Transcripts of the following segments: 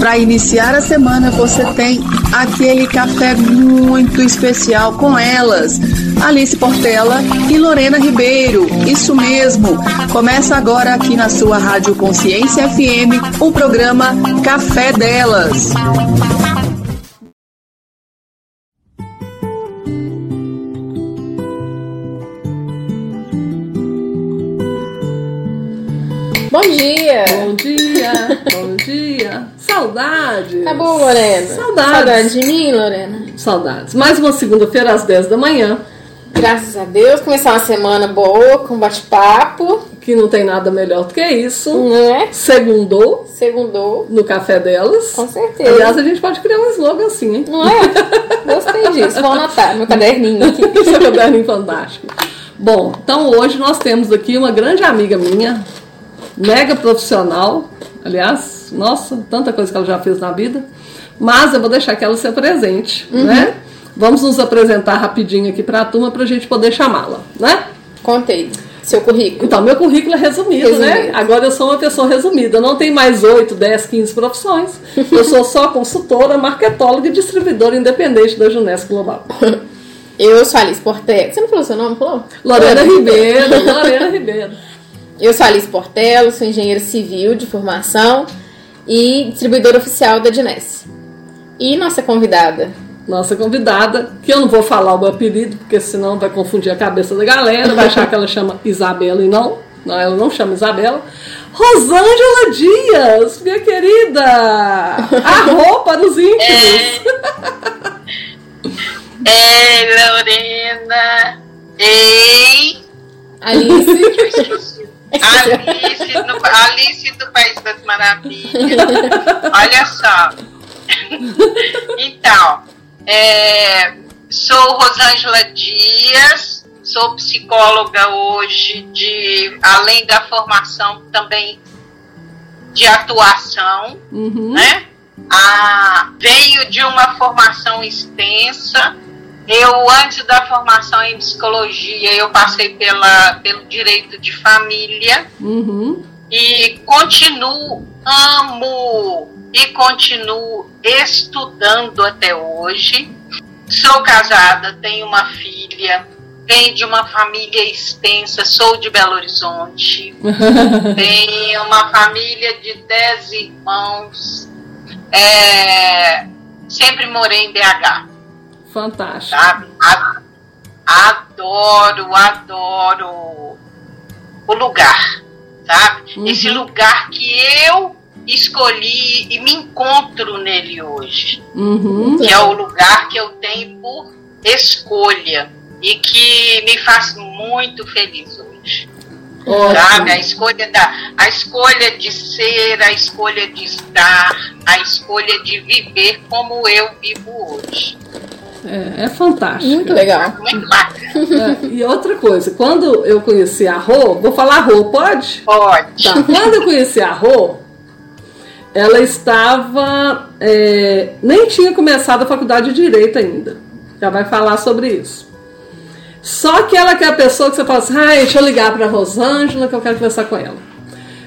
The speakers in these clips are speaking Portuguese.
Para iniciar a semana, você tem aquele café muito especial com elas, Alice Portela e Lorena Ribeiro. Isso mesmo. Começa agora aqui na sua Rádio Consciência FM o programa Café Delas. Bom dia! Bom dia, bom dia. Saudades. Tá bom, Lorena? Saudades. Saudades de mim, Lorena? Saudades. Mais uma segunda-feira às 10 da manhã, Graças a Deus, começar uma semana boa, com bate-papo, que não tem nada melhor do que isso. né? Segundou Segundou, no café delas. com certeza. Aliás, a gente pode criar um slogan assim, hein? Não é? Gostei disso. Vou anotar meu caderninho aqui. Seu caderninho fantástico. Bom, então hoje nós temos aqui uma grande amiga minha, mega profissional. Aliás, nossa, tanta coisa que ela já fez na vida. Mas eu vou deixar que ela se presente, né? Vamos nos apresentar rapidinho aqui para a turma para a gente poder chamá-la, né? Contei. Seu currículo. Então, meu currículo é resumido, né? Resumido. Agora eu sou uma pessoa resumida. Eu não tenho mais 8, 10, 15 profissões. Eu sou só consultora, marketóloga e distribuidora independente da Junesco Global. Eu sou Alice Portela. Você não falou seu nome? Falou? Lorena Ribeiro, Lorena Ribeiro. Eu sou Alice Portela, sou engenheira civil de formação e distribuidora oficial da Dinesse. E nossa convidada, Nossa convidada, que eu não vou falar o meu apelido, porque senão vai confundir a cabeça da galera, vai achar que ela chama Isabela e não. Não, ela não chama Isabela. Rosângela Dias, minha querida! Arro para os íntimos. Ei, Lorena! Ei! Alice. Alice, no, Alice do País das Maravilhas. Olha só. Então, é, sou Rosângela Dias, sou psicóloga hoje, de, além da formação também de atuação Uhum. né? Ah, veio de uma formação extensa. Eu, antes da formação em psicologia, eu passei pela, pelo direito de família Uhum. e continuo, amo e continuo estudando até hoje. Sou casada, tenho uma filha, venho de uma família extensa, sou de Belo Horizonte. Tenho uma família de 10 irmãos. É, sempre morei em BH, Fantástico. sabe? Adoro, adoro o lugar, sabe? Uhum. Esse lugar que eu escolhi e me encontro nele hoje Uhum. que é o lugar que eu tenho por escolha e que me faz muito feliz hoje. Sabe? A escolha, da, a escolha de ser, a escolha de estar, a escolha de viver como eu vivo hoje. É, é fantástico. Muito legal. É, e outra coisa, quando eu conheci a Rô, vou falar Rô, pode? Pode. Tá. Quando eu conheci a Rô, ela estava. é, nem tinha começado a faculdade de Direito ainda. Já vai falar sobre isso. Só que ela que é a pessoa que você fala assim, ai, deixa eu ligar para Rosângela que eu quero conversar com ela.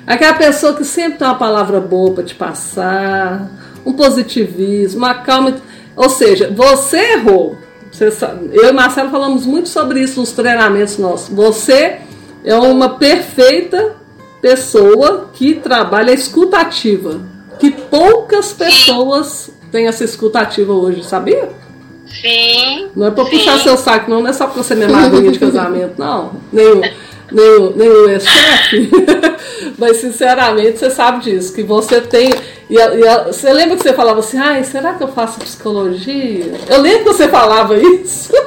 Aquela pessoa que sempre tem uma palavra boa para te passar, um positivismo, uma calma. Ou seja, você errou. Você sabe, eu e Marcelo falamos muito sobre isso nos treinamentos nossos. Você é uma perfeita pessoa que trabalha escutativa. Que poucas pessoas têm essa escutativa hoje, sabia? Sim. Não é pra sim. puxar seu saco, não, não é só porque você é minha madrinha de casamento, não. O, nem o ex-chefe. Mas, sinceramente, você sabe disso, que você tem. E, a- e a- você lembra que você falava assim, ai, será que eu faço psicologia? Eu lembro que você falava isso.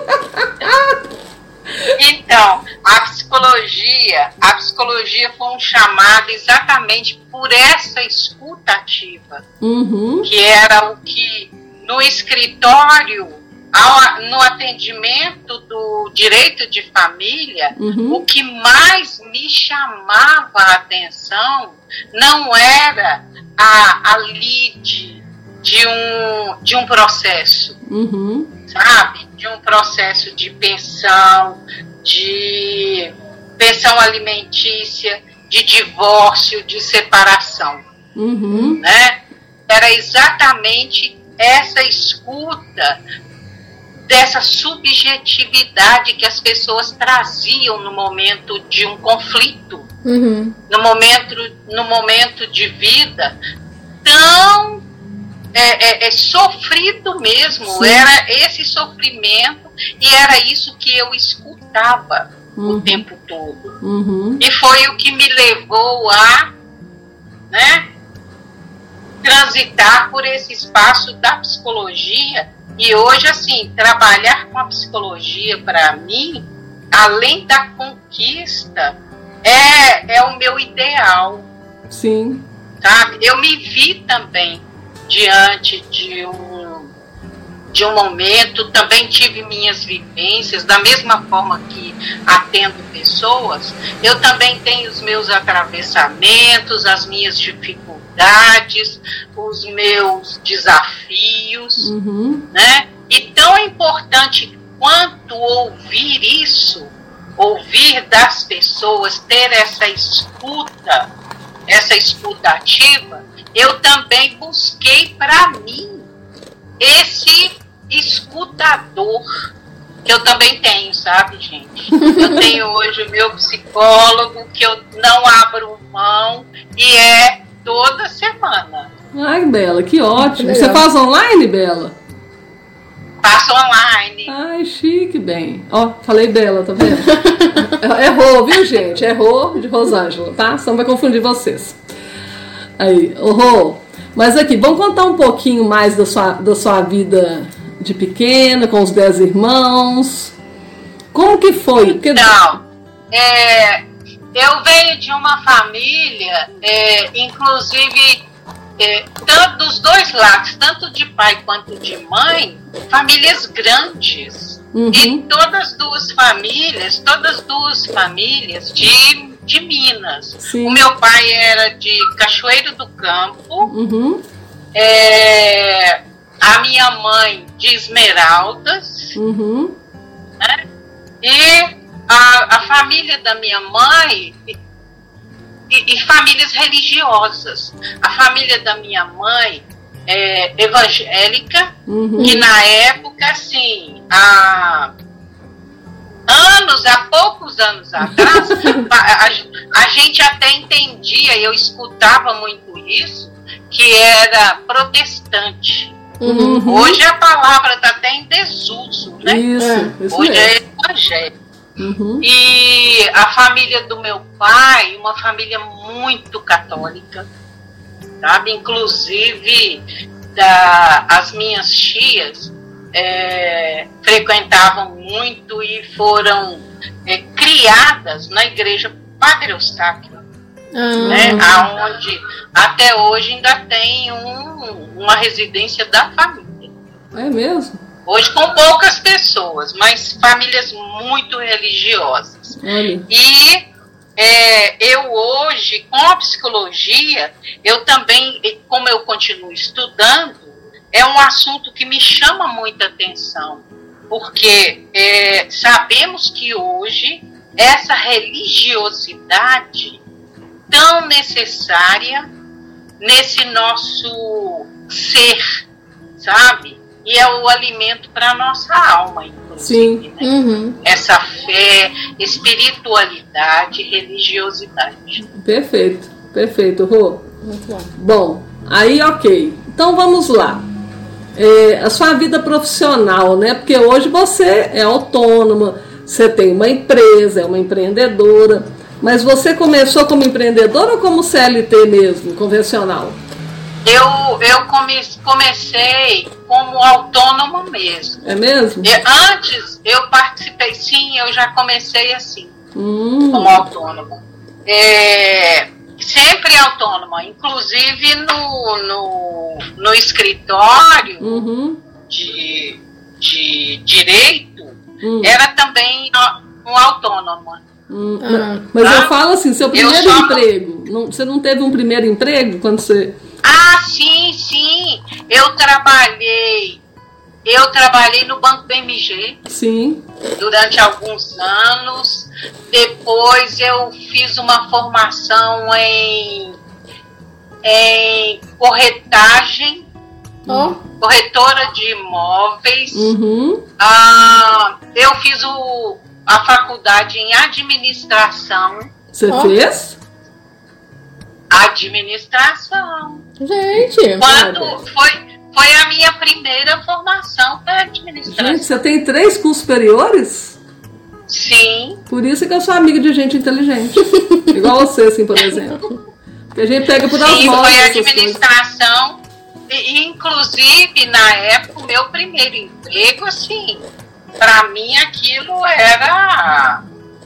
Então, a psicologia, a psicologia foi um chamado exatamente por essa escutativa. Uhum, que era o que no escritório, ao- no atendimento do direito de família, uhum, o que mais me chamava a atenção não era a, a lead de um, de um processo, uhum, sabe? De um processo de pensão, de pensão alimentícia, de divórcio, de separação uhum, né? Era exatamente essa escuta dessa subjetividade que as pessoas traziam no momento de um conflito, Uhum. no momento, no momento de vida tão é, é, é sofrido mesmo. Sim. Era esse sofrimento e era isso que eu escutava o Uhum. tempo todo. Uhum. E foi o que me levou a né, transitar por esse espaço da psicologia. E hoje, assim, trabalhar com a psicologia, para mim, além da conquista, é, é o meu ideal, Sim. sabe? Eu me vi também diante de um, de um momento, também tive minhas vivências, da mesma forma que atendo pessoas, eu também tenho os meus atravessamentos, as minhas dificuldades, os meus desafios, Uhum. né? E tão importante quanto ouvir isso, ouvir das pessoas, ter essa escuta, essa escuta ativa, eu também busquei para mim esse escutador que eu também tenho, sabe, gente? Eu tenho hoje o meu psicólogo que eu não abro mão e é toda semana. Ai, Bela, que ótimo. Você faz online, Bela? Passo online. Ai, chique, bem. Ó, falei Bela, tá vendo? Errou, viu, gente? Errou de Rosângela, tá? Senão vai confundir vocês. Aí, ô Rô, mas aqui, vamos contar um pouquinho mais da sua, da sua vida de pequena, com os dez irmãos. Como que foi? Então, é, eu venho de uma família, é, inclusive, é, tanto dos dois lados, tanto de pai quanto de mãe, famílias grandes. Uhum. E todas duas famílias, todas duas famílias de, de Minas. Sim. O meu pai era de Cachoeiro do Campo, Uhum, é, a minha mãe de Esmeraldas, uhum, e a, a família da minha mãe e, e- e famílias religiosas. A família da minha mãe é evangélica, uhum. que na época, assim, há anos, há poucos anos atrás, a, a- a gente até entendia, eu escutava muito isso, que era protestante. Uhum. Hoje a palavra está até em desuso, né? Isso, isso Hoje mesmo. é evangélico. Uhum, E a família do meu pai, uma família muito católica, sabe? Inclusive, da, as minhas tias é, frequentavam muito e foram é, criadas na igreja Padre Eustáquio, Ah, né? Aonde até hoje ainda tem um- uma residência da família. É mesmo? Hoje com poucas pessoas, mas famílias muito religiosas. Olha. E é, eu hoje, com a psicologia, eu também, como eu continuo estudando, é um assunto que me chama muita atenção, porque é, sabemos que hoje essa religiosidade tão necessária nesse nosso ser, sabe? E é o alimento para a nossa alma, inclusive. Sim. né? Uhum. essa fé, espiritualidade, religiosidade. Perfeito, perfeito, Rô. Muito bom. Bom, aí ok. Então vamos lá. É, a sua vida profissional, né? Porque hoje você é autônoma, você tem uma empresa, é uma empreendedora. Mas você começou como empreendedora ou como CLT mesmo, convencional? Eu, eu come, comecei como autônoma mesmo. É mesmo? E antes eu participei, sim, eu já comecei assim, Hum, como autônoma. É, sempre autônoma, inclusive no, no, no escritório uhum, de, de direito, hum, era também um autônoma. Hum. Ah. Mas eu Ah, falo assim, seu eu primeiro só- emprego. Não, você não teve um primeiro emprego quando você. Ah, sim, sim. Eu trabalhei. Eu trabalhei no Banco BMG Sim. durante alguns anos. Depois eu fiz uma formação em em corretagem, Ó, corretora de imóveis. Uhum. Ah, eu fiz o, a faculdade em administração. Você fez? Administração. gente. Quando foi, foi a minha primeira formação foi administração. Gente, você tem três cursos superiores? Sim, Por isso que eu sou amiga de gente inteligente. Igual você, assim, por exemplo. Que a gente pega por as sim, foi coisas. administração. E, e, inclusive, na época, o meu primeiro emprego, assim, para mim aquilo era,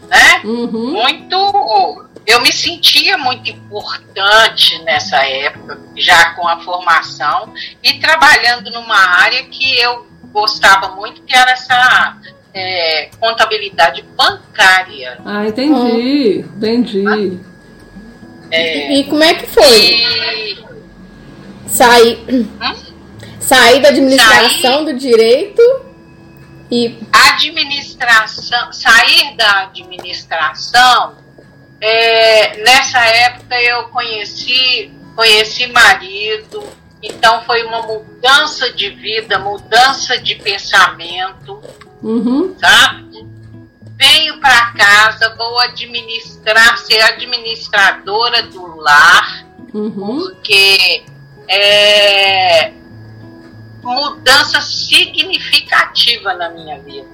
né, Uhum. muito. Eu me sentia muito importante nessa época, já com a formação e trabalhando numa área que eu gostava muito, que era essa é, contabilidade bancária. Ah, entendi. Entendi. É, E como é que foi? e Sair, sair da administração do direito e. administração, sair da administração, é, nessa época eu conheci, conheci marido, então foi uma mudança de vida, mudança de pensamento, Uhum. sabe? Venho para casa, vou administrar, ser administradora do lar, Uhum. porque é mudança significativa na minha vida.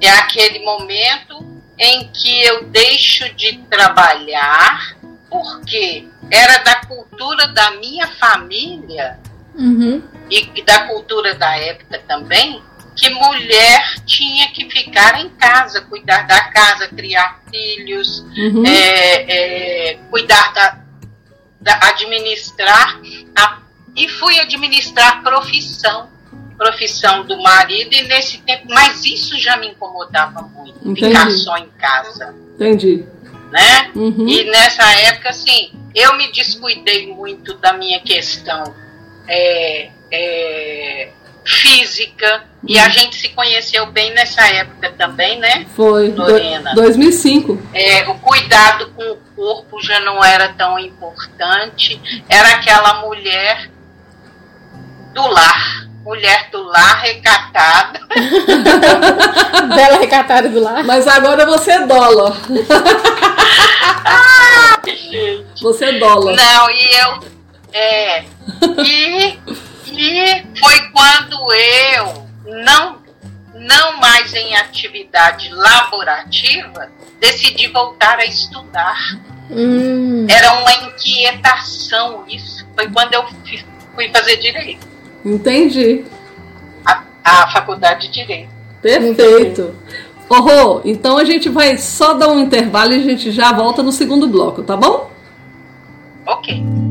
É aquele momento em que eu deixo de trabalhar, porque era da cultura da minha família Uhum. e da cultura da época também, que mulher tinha que ficar em casa, cuidar da casa, criar filhos, Uhum. é, é, cuidar da, da- administrar a- e fui administrar profissão profissão do marido e nesse tempo mas isso já me incomodava muito Entendi. ficar só em casa Entendi. né Uhum. e nessa época assim eu me descuidei muito da minha questão é, é, física e a gente se conheceu bem nessa época também né Foi. Lorena. 2005. é, o cuidado com o corpo já não era tão importante, era aquela mulher do lar, mulher do lar recatada. Bela recatada do lar. Mas agora você é dólar. Você é dólar. Não, e eu. É, e, e foi quando eu, não, não mais em atividade laborativa, decidi voltar a estudar. Hum. Era uma inquietação isso. Foi quando eu fui fazer direito. Entendi. a, a faculdade de Direito. Perfeito. Ô, Rô, então a gente vai só dar um intervalo e a gente já volta no segundo bloco, tá bom? Ok.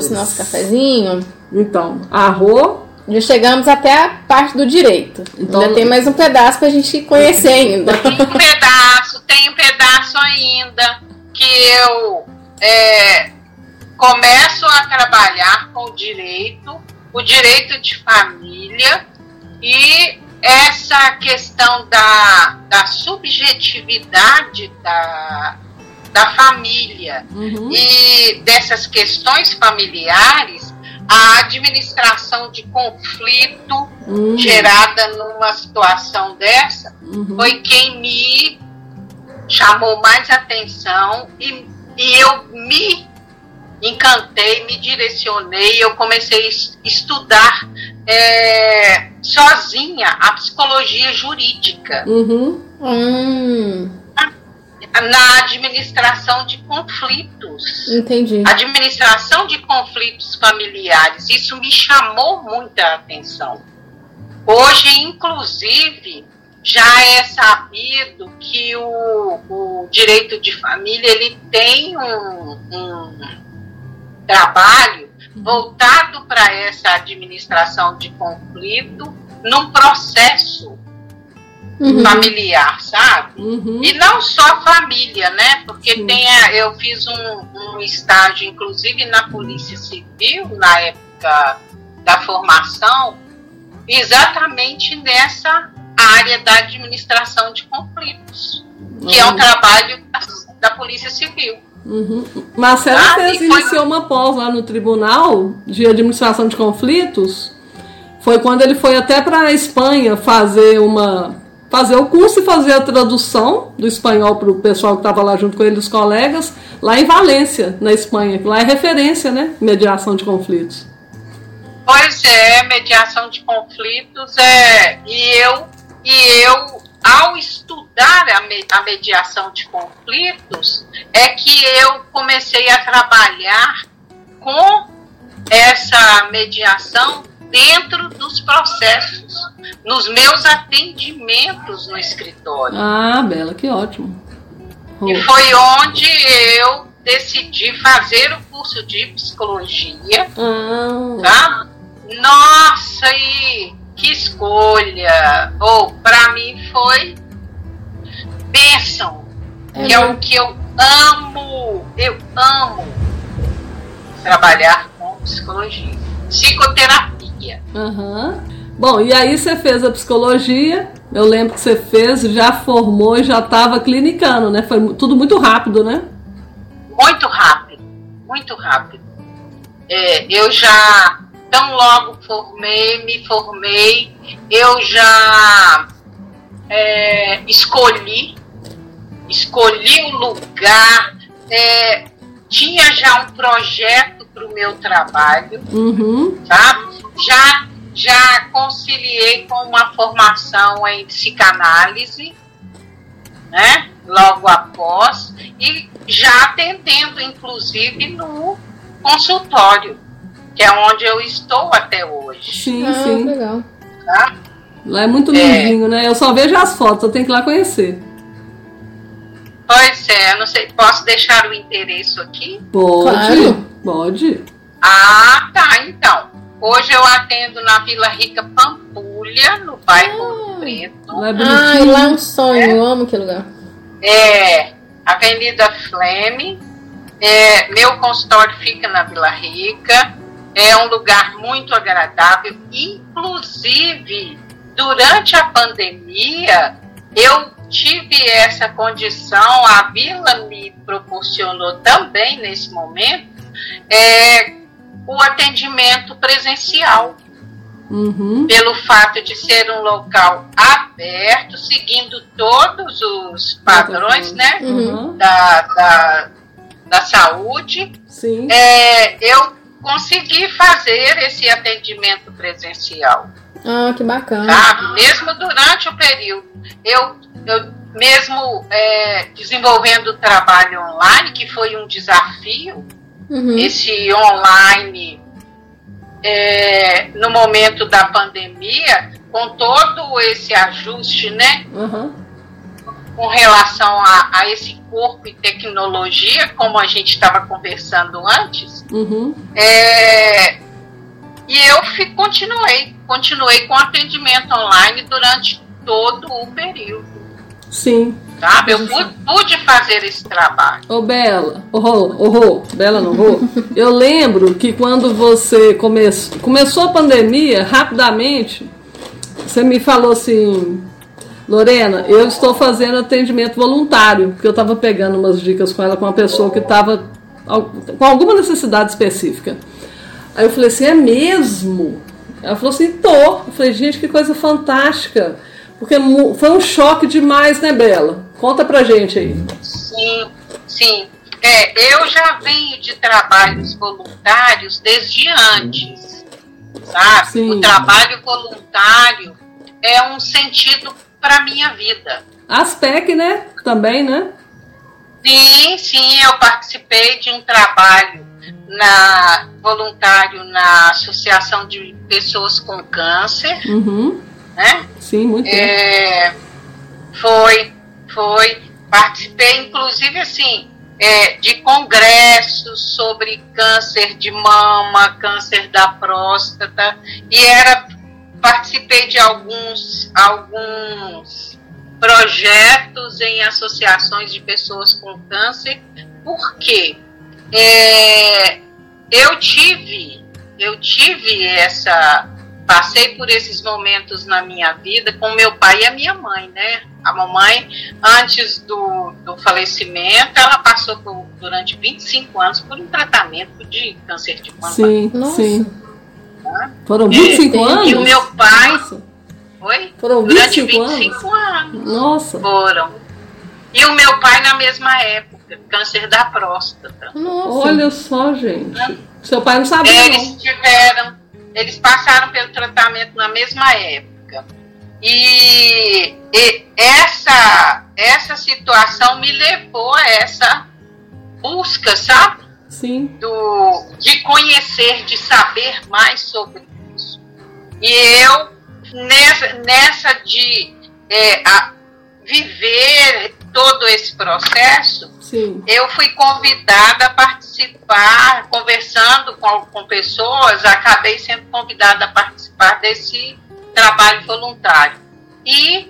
Voltamos, nosso cafezinho. Então, arro, Já chegamos até a parte do direito. Então- ainda tem mais um pedaço pra gente conhecer ainda. Tem um pedaço, tem um pedaço ainda que eu é, começo a trabalhar com o direito, o direito de família e essa questão da, da subjetividade da, da família Uhum. e dessas questões familiares, a administração de conflito Uhum. gerada numa situação dessa Uhum. foi quem me chamou mais atenção e, e eu me encantei, me direcionei, eu comecei a es- estudar é, sozinha a psicologia jurídica Uhum. Hum, na administração de conflitos. entendi. Administração de conflitos familiares, isso me chamou muita atenção. Hoje, inclusive, já é sabido que o, o direito de família ele tem um, um trabalho voltado para essa administração de conflito num processo Uhum. familiar, sabe? Uhum. E não só família, né? Porque Sim. tem a- eu fiz um, um estágio, inclusive, na Polícia Civil, na época da formação, exatamente nessa área da administração de conflitos, que é um trabalho da, da Polícia Civil. Uhum. Marcelo Ah, fez, e foi- iniciou uma pós lá no Tribunal de Administração de Conflitos. Foi quando ele foi até para a Espanha fazer uma fazer o curso e fazer a tradução do espanhol para o pessoal que estava lá junto com ele, os colegas, lá em Valência, na Espanha. que Lá é referência, né? Mediação de conflitos. Pois é, mediação de conflitos é e eu e eu ao estudar a, me- a mediação de conflitos é que eu comecei a trabalhar com essa mediação dentro dos processos, nos meus atendimentos no escritório. Ah, Bela, que ótimo. E foi onde eu decidi fazer o curso de psicologia, Ah, tá? Nossa, e que escolha! Ou para mim foi bênção, É que é o que eu amo, eu amo trabalhar com psicologia, psicoterapia. Aham. Bom, e aí você fez a psicologia. Eu lembro que você fez, já formou e já estava clinicando, né? Foi tudo muito rápido, né? muito rápido, muito rápido. É, eu já, tão logo formei, me formei, eu já é, escolhi, escolhi o lugar, é, tinha já um projeto para o meu trabalho, Uhum. tá? Já, já conciliei com uma formação em psicanálise, né? Logo após, e já atendendo, inclusive, no consultório, que é onde eu estou até hoje. Sim, Ah, sim. legal. Tá? Lá é muito lindinho, né? Eu só vejo as fotos, eu tenho que ir lá conhecer. Pois é, eu não sei, posso deixar o endereço aqui? Pode, Claro. pode. Ah, tá, então. Hoje eu atendo na Vila Rica Pampulha, no bairro Ouro Preto. Lá é Ah, bonitinho. lá é um sonho, eu amo aquele lugar. É, Avenida Fleme. É, meu consultório fica na Vila Rica. É um lugar muito agradável. Inclusive, durante a pandemia, eu tive essa condição, a Vila me proporcionou também nesse momento, é, o atendimento presencial Uhum. pelo fato de ser um local aberto, seguindo todos os padrões né, Uhum. da, da, da saúde, Sim. é, eu consegui fazer esse atendimento presencial, Ah, que bacana. sabe? Mesmo durante o período. Eu, eu mesmo é, desenvolvendo o trabalho online, que foi um desafio, Uhum. esse online é, no momento da pandemia, com todo esse ajuste, né, Uhum. Com relação a, a esse corpo e tecnologia, como a gente estava conversando antes, Uhum. é, e eu fi- continuei, continuei com atendimento online durante todo o período, Sim. sabe? Eu pu- pude fazer esse trabalho. Ô Bela, ô ô Rô, Bela não Rô. Eu lembro que quando você come... começou a pandemia, rapidamente, você me falou assim, Lorena, eu estou fazendo atendimento voluntário, porque eu estava pegando umas dicas com ela, com uma pessoa que estava com alguma necessidade específica. Aí eu falei assim, é mesmo? Ela falou assim, tô. Eu falei, gente, que coisa fantástica. Porque mu- foi um choque demais, né, Bela? Conta pra gente aí. Sim, sim. É, eu já venho de trabalhos voluntários desde antes, sabe? Sim. O trabalho voluntário é um sentido para minha vida. Aspec, né? Também, né? Sim, sim, eu participei de um trabalho na voluntário na Associação de Pessoas com Câncer, Uhum. né? Sim, muito. É, foi, foi. Participei, inclusive, assim, é, de congressos sobre câncer de mama, câncer da próstata, e era participei de alguns, alguns projetos em associações de pessoas com câncer, porque é, eu tive, eu tive essa passei por esses momentos na minha vida com meu pai e a minha mãe, né? A mamãe, antes do, do falecimento, ela passou por, durante 25 anos por um tratamento de câncer de mama. Sim, Nossa. sim. Foram 25 É, anos? E o meu pai, Nossa. foi? Foram Durante 25 25 anos. Nossa. Foram. E o meu pai na mesma época, câncer da próstata. Nossa. Olha só, gente. Seu pai não sabia, Eles não. tiveram, eles passaram pelo tratamento na mesma época. E, e essa, essa situação me levou a essa busca, sabe? Sim. Do, de conhecer, de saber mais sobre isso. E eu, nessa, nessa de é, a- viver todo esse processo, Sim. eu fui convidada a participar, conversando com, com pessoas, acabei sendo convidada a participar desse trabalho voluntário. E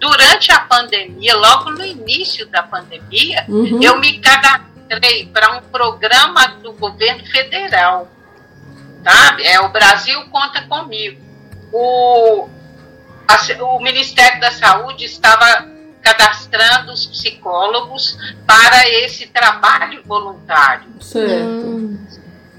durante a pandemia, logo no início da pandemia, Uhum. eu me cadastrei para um programa do governo federal. Sabe? É o Brasil Conta Comigo. O, a o Ministério da Saúde estava cadastrando os psicólogos para esse trabalho voluntário. Certo.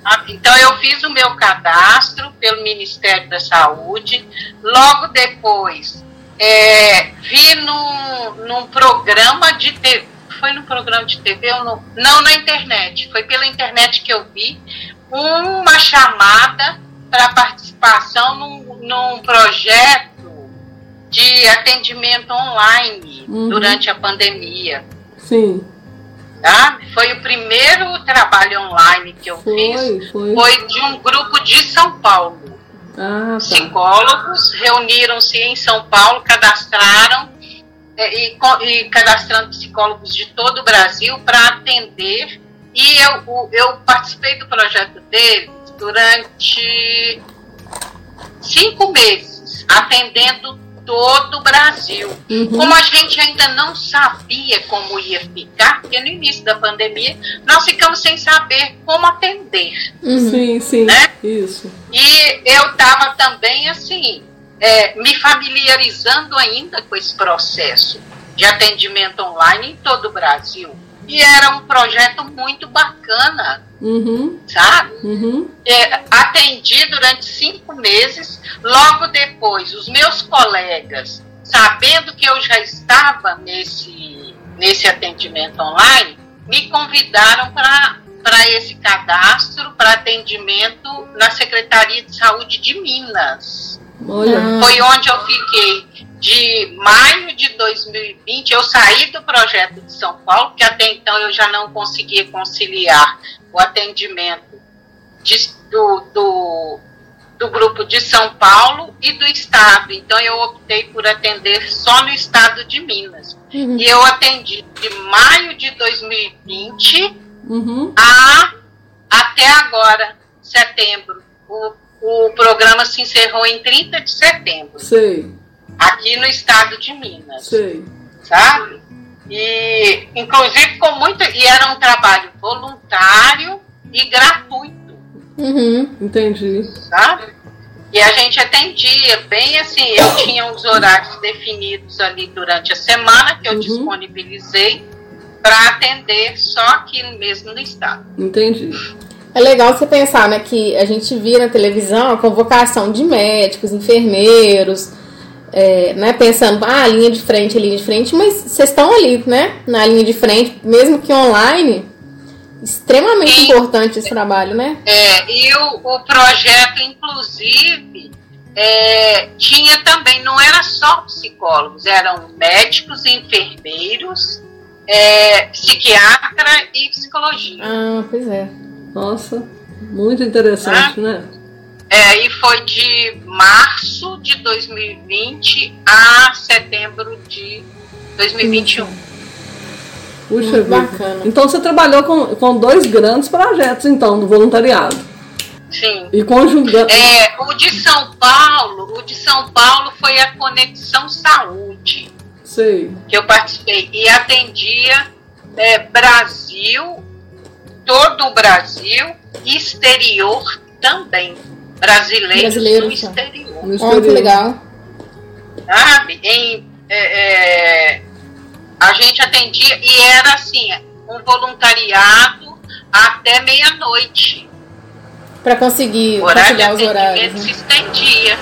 Ah, Então, eu fiz o meu cadastro pelo Ministério da Saúde. Logo depois, é, vi num, num programa de TV. Foi num programa de TV ou não? Não, na internet. Foi pela internet que eu vi uma chamada para participação num, num projeto de atendimento online Uhum. durante a pandemia. Sim. Tá? Foi o primeiro trabalho online que eu fiz Foi, foi. foi de um grupo de São Paulo. Ah, tá. Psicólogos reuniram-se em São Paulo, cadastraram e, co- e cadastrando psicólogos de todo o Brasil para atender. E eu, o- eu participei do projeto deles durante cinco meses, atendendo todo o Brasil. Uhum. Como a gente ainda não sabia como ia ficar, porque no início da pandemia nós ficamos sem saber como atender. uhum. Sim, sim. Né? Isso. E eu estava também, assim, é, me familiarizando ainda com esse processo de atendimento online em todo o Brasil. E era um projeto muito bacana, Uhum. sabe? Uhum. É, atendi durante cinco meses. Logo depois, os meus colegas, sabendo que eu já estava nesse, nesse atendimento online, me convidaram para esse cadastro para atendimento na Secretaria de Saúde de Minas. Olha. Foi onde eu fiquei de maio de 2020. Eu saí do projeto de São Paulo, que até então eu já não conseguia conciliar o atendimento de- do, do, do grupo de São Paulo e do Estado. Então eu optei por atender só no Estado de Minas. Uhum. E eu atendi de maio de 2020 Uhum. a até agora, setembro. O, o programa se encerrou em 30 de setembro, Sei, aqui no estado de Minas, sei. sabe? E, inclusive, com muito. E era um trabalho voluntário e gratuito, Uhum. Entendi. sabe? E a gente atendia bem assim, eu tinha os horários definidos ali durante a semana que eu Uhum. disponibilizei para atender só aqui mesmo no estado. Entendi. É legal você pensar, né, que a gente via na televisão a convocação de médicos, enfermeiros, é, né, pensando, ah, linha de frente, linha de frente, mas vocês estão ali, né, na linha de frente, mesmo que online, extremamente Sim. importante esse trabalho, né? É, e o, o projeto, inclusive, é, tinha também, não era só psicólogos, eram médicos, enfermeiros, é, psiquiatra e psicologia. Ah, pois é. Nossa, muito interessante, né? É, e foi de março de 2020 a setembro de 2021. Puxa Muito vida. bacana. Então você trabalhou com, com dois grandes projetos, então, do voluntariado. Sim. E conjugando. É, o de São Paulo, o de São Paulo foi a Conexão Saúde. Sei. que eu participei e atendia é, Brasil, todo o Brasil e exterior também. Brasileiros Brasileiros, no tá. exterior, No Ó, que exterior. legal. sabe? Em, é, é, a gente atendia e era assim, um voluntariado até meia-noite. Pra conseguir conciliar os horários. atendimento se Né? estendia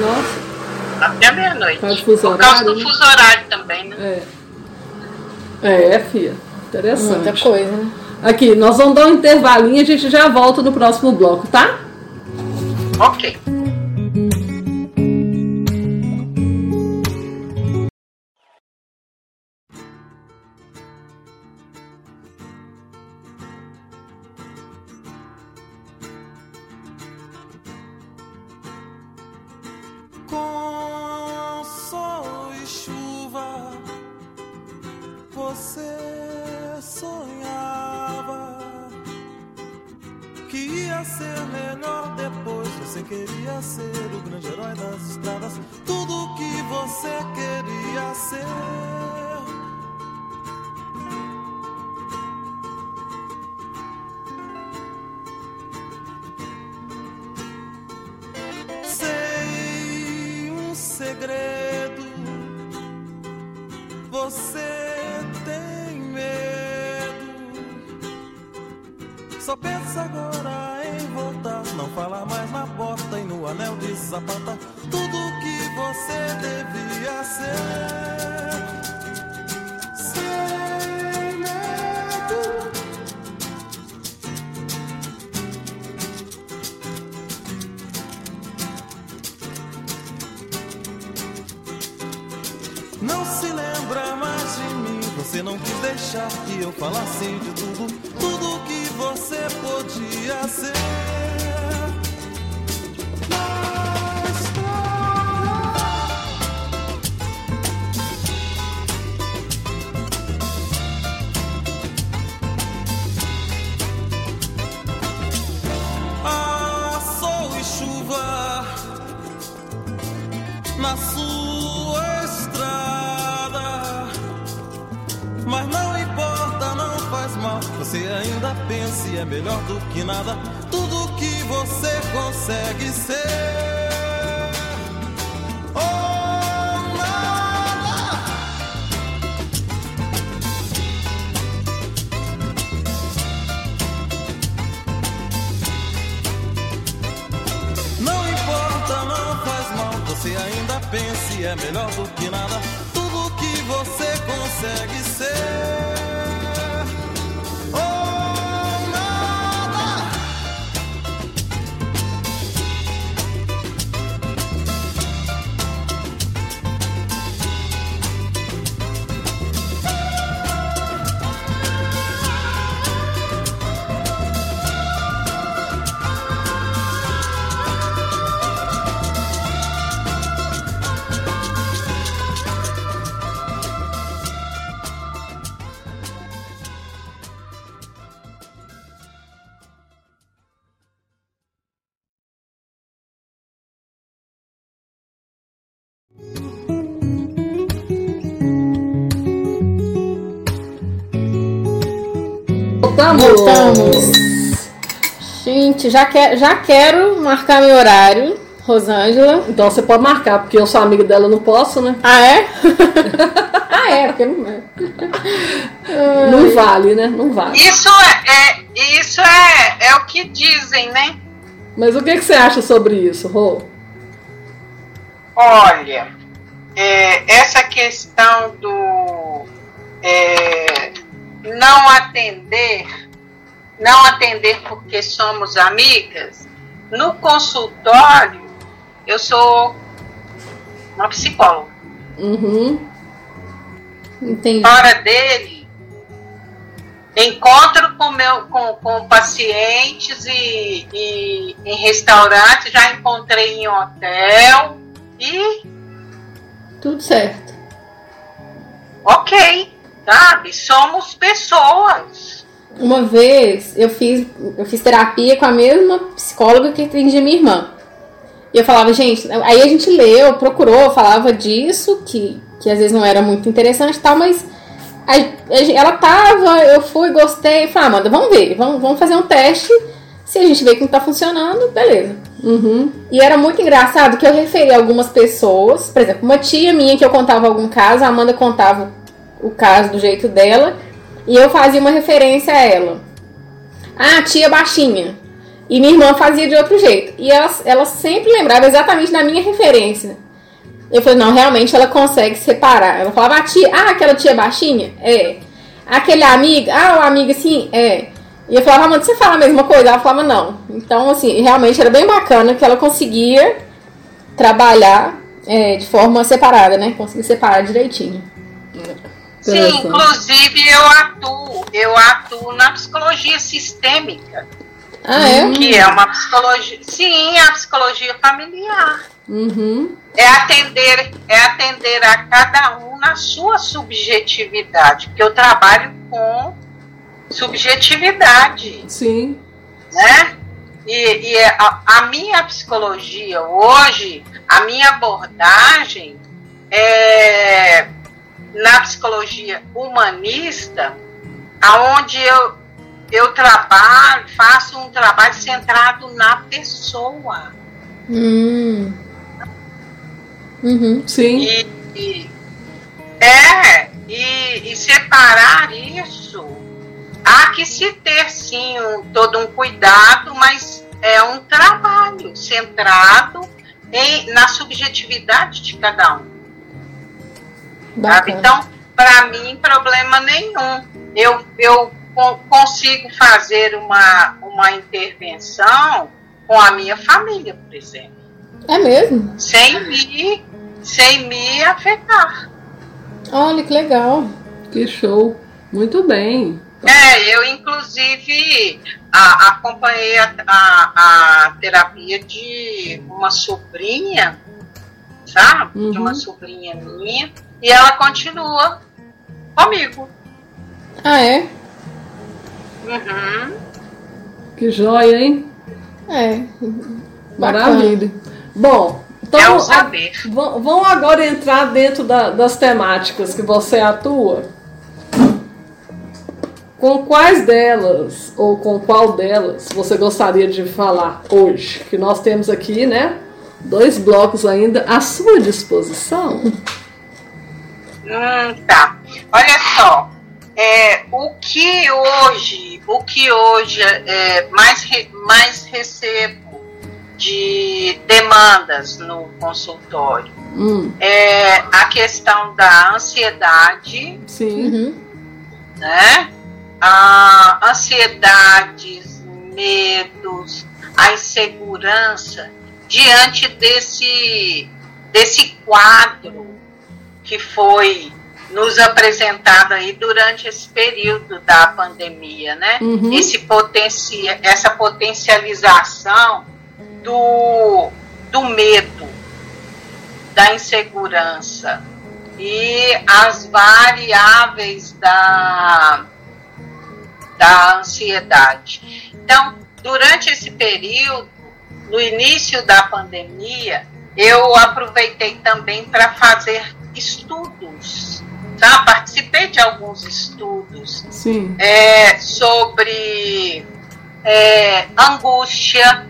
Nossa, até meia-noite. Tá Por causa horário, do né? fuso horário também, né? é. É, fia. Interessante. Muita coisa, né? Aqui, nós vamos dar um intervalinho e a gente já volta no próximo bloco, tá? Ok. Melhor do que nada. Tudo que você consegue ser. Gente, já, quer, já quero marcar meu horário, Rosângela. Então você pode marcar, porque eu sou amiga dela, eu não posso, né? Ah, é? ah, é, porque não é. Não vale, né? Não vale. Isso é, é- isso é, é o que dizem, né? Mas o que, que você acha sobre isso, Rô? Olha, é, essa questão do é, não atender, não atender porque somos amigas, no consultório eu sou uma psicóloga. Uhum. Entendi. Fora dele, encontro com, meu, com, com pacientes e, e em restaurantes, já encontrei em hotel e Tudo certo. ok, sabe? Somos pessoas. Uma vez eu fiz, eu fiz terapia com a mesma psicóloga que atendia minha irmã. E eu falava, gente, aí a gente leu, procurou, falava disso, que, que às vezes não era muito interessante e tal, mas a- a- ela tava, eu fui, gostei, falei, ah, Amanda, vamos ver, vamos, vamos fazer um teste. Se a gente vê que não tá funcionando, beleza. Uhum. E era muito engraçado que eu referi algumas pessoas, por exemplo, uma tia minha que eu contava algum caso, a Amanda contava o caso do jeito dela, e eu fazia uma referência a ela. Ah, tia baixinha. E minha irmã fazia de outro jeito. E ela, ela sempre lembrava exatamente da minha referência. Eu falei, não, realmente ela consegue separar. Ela falava, ah, tia, ah, aquela tia baixinha? É. Aquele amigo, ah, o amigo assim, é. E eu falava, Amanda, você fala a mesma coisa? Ela falava, não. Então, assim, realmente era bem bacana que ela conseguia trabalhar é, de forma separada, né? Conseguia separar direitinho. Sim, inclusive eu atuo, eu atuo na psicologia sistêmica. Ah, é? que é uma psicologia. Sim, a psicologia familiar. Uhum. É atender, é atender a cada um na sua subjetividade, porque eu trabalho com subjetividade, Sim. né? E, e é a, a minha psicologia hoje, a minha abordagem é na psicologia humanista, aonde eu, eu trabalho, faço um trabalho centrado na pessoa. Hum. Uhum. Sim. E, e- é, e, e separar isso, há que se ter sim um- todo um cuidado, mas é um trabalho centrado em, na subjetividade de cada um. Sabe? Então, para mim, problema nenhum. Eu, eu con- consigo fazer uma, uma intervenção com a minha família, por exemplo, É mesmo? sem me, sem me afetar. Olha que legal. Que show. Muito bem. É, eu inclusive a- acompanhei a, a- a terapia de uma sobrinha, sabe? De Uhum. uma sobrinha minha, e ela continua comigo. Ah, é? Uhum. Que joia, hein? É. Maravilha. Bom, então É a- saber. vamos agora entrar dentro da- das temáticas que você atua. Com quais delas, ou com qual delas, você gostaria de falar hoje? Que nós temos aqui, né? Dois blocos ainda à sua disposição. Hum, tá. Olha só, é, o que hoje, o que hoje é, mais, re- mais recebo de demandas no consultório Hum, é a questão da ansiedade, sim. Uhum. né? A ansiedades, medos, a insegurança diante desse, desse quadro que foi nos apresentado aí durante esse período da pandemia, né? Uhum. Esse potencia, essa potencialização do, do medo, da insegurança e as variáveis da, da ansiedade. Então, durante esse período, no início da pandemia, eu aproveitei também para fazer estudos, tá? Participei de alguns estudos Sim. é, sobre é, angústia,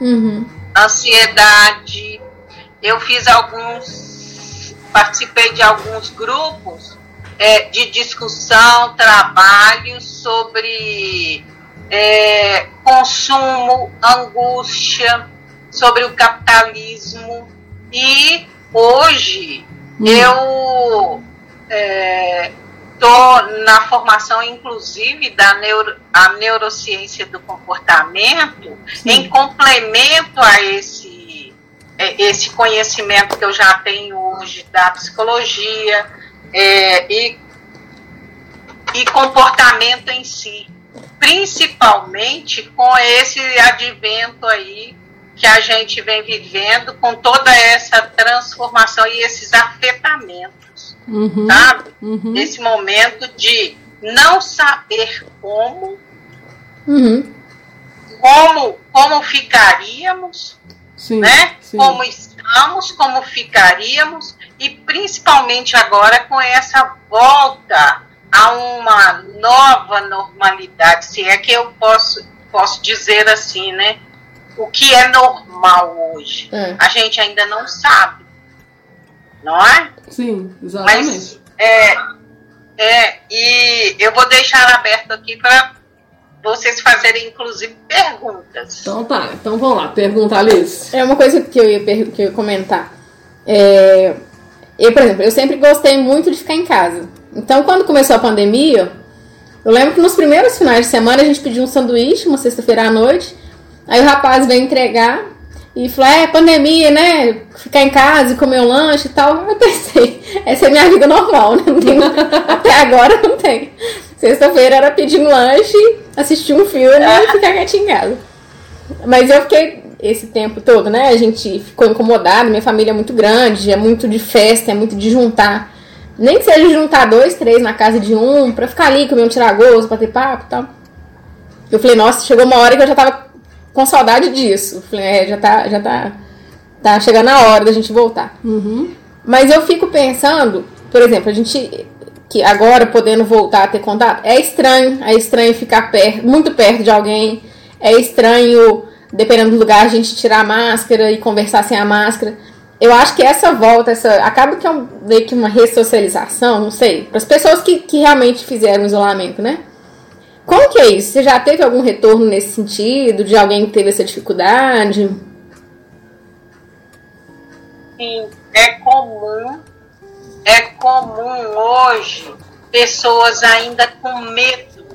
Uhum. ansiedade. Eu fiz alguns, participei de alguns grupos é, de discussão, trabalho sobre é, consumo, angústia, sobre o capitalismo. E hoje Hum. eu estou na formação, inclusive, da neuro, a neurociência do comportamento, Sim. em complemento a esse, é, esse conhecimento que eu já tenho hoje da psicologia é, e, e comportamento em si. Principalmente com esse advento aí que a gente vem vivendo, com toda essa transformação e esses afetamentos, Uhum. sabe? Uhum. Esse momento de não saber como, Uhum. como, como ficaríamos, Sim. né? Sim. Como estamos, como ficaríamos, e principalmente agora com essa volta a uma nova normalidade, se é que eu posso, posso dizer assim, né? O que é normal hoje? É. A gente ainda não sabe, não é? Sim, exatamente. Mas é, é, e eu vou deixar aberto aqui para vocês fazerem, inclusive, perguntas. Então tá, então vamos lá, pergunta Alice. É uma coisa que eu ia, que eu ia comentar. É, eu, por exemplo, eu sempre gostei muito de ficar em casa. Então, quando começou a pandemia, eu lembro que nos primeiros finais de semana a gente pediu um sanduíche, uma sexta-feira à noite. Aí o rapaz veio entregar e falou: É, pandemia, né? Ficar em casa e comer um lanche e tal. Eu pensei: Essa é minha vida normal, né? Até agora não tem. Sexta-feira era pedir um lanche, assistir um filme e ficar quietinho em casa. Mas eu fiquei esse tempo todo, né? A gente ficou incomodado, minha família é muito grande, é muito de festa, é muito de juntar. Nem que seja juntar dois, três na casa de um, pra ficar ali, comer um tiragosto, bater papo e tal. Eu falei, nossa, chegou uma hora que eu já tava com saudade disso. Falei, é, já tá, já tá, tá chegando a hora da gente voltar. Uhum. Mas eu fico pensando, por exemplo, a gente que agora podendo voltar a ter contato, é estranho, é estranho ficar perto, muito perto de alguém, é estranho, dependendo do lugar, a gente tirar a máscara e conversar sem a máscara. Eu acho que essa volta, essa acaba que é um, meio que uma ressocialização, não sei, para as pessoas que, que realmente fizeram isolamento, né? Como que é isso? Você já teve algum retorno nesse sentido, de alguém que teve essa dificuldade? Sim, é comum, é comum hoje pessoas ainda com medo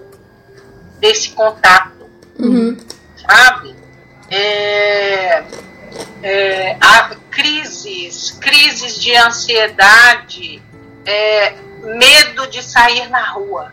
desse contato, Uhum. sabe? É, é, há crises, crises de ansiedade, é, medo de sair na rua,